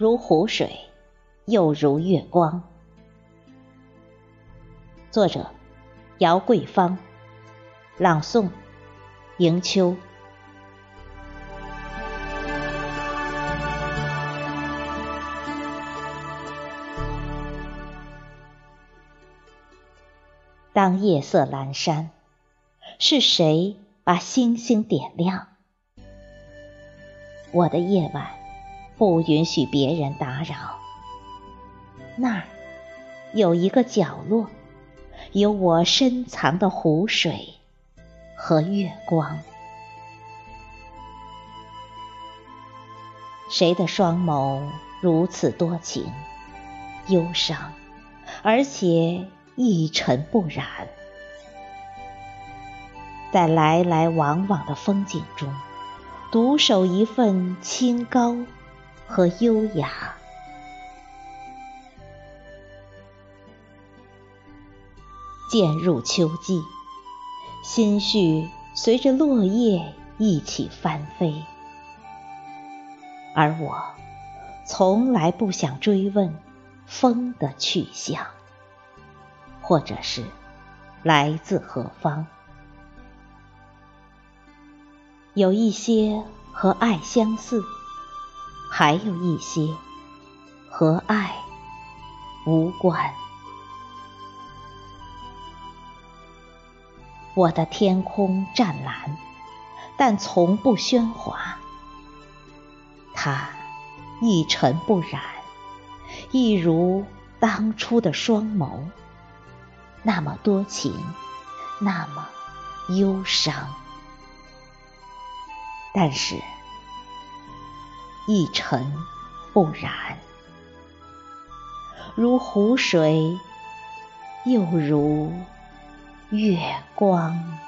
如湖水，又如月光。作者：姚桂芳，朗诵：迎秋。当夜色阑珊，是谁把星星点亮？我的夜晚不允许别人打扰。那儿有一个角落，有我深藏的湖水和月光。谁的双眸如此多情、忧伤，而且一尘不染？在来来往往的风景中。独守一份清高和优雅。渐入秋季，心绪随着落叶一起翻飞，而我从来不想追问风的去向，或者是来自何方。有一些和爱相似，还有一些和爱无关。我的天空湛蓝，但从不喧哗。它一尘不染，一如当初的双眸，那么多情，那么忧伤。但是，一尘不染，如湖水，又如月光。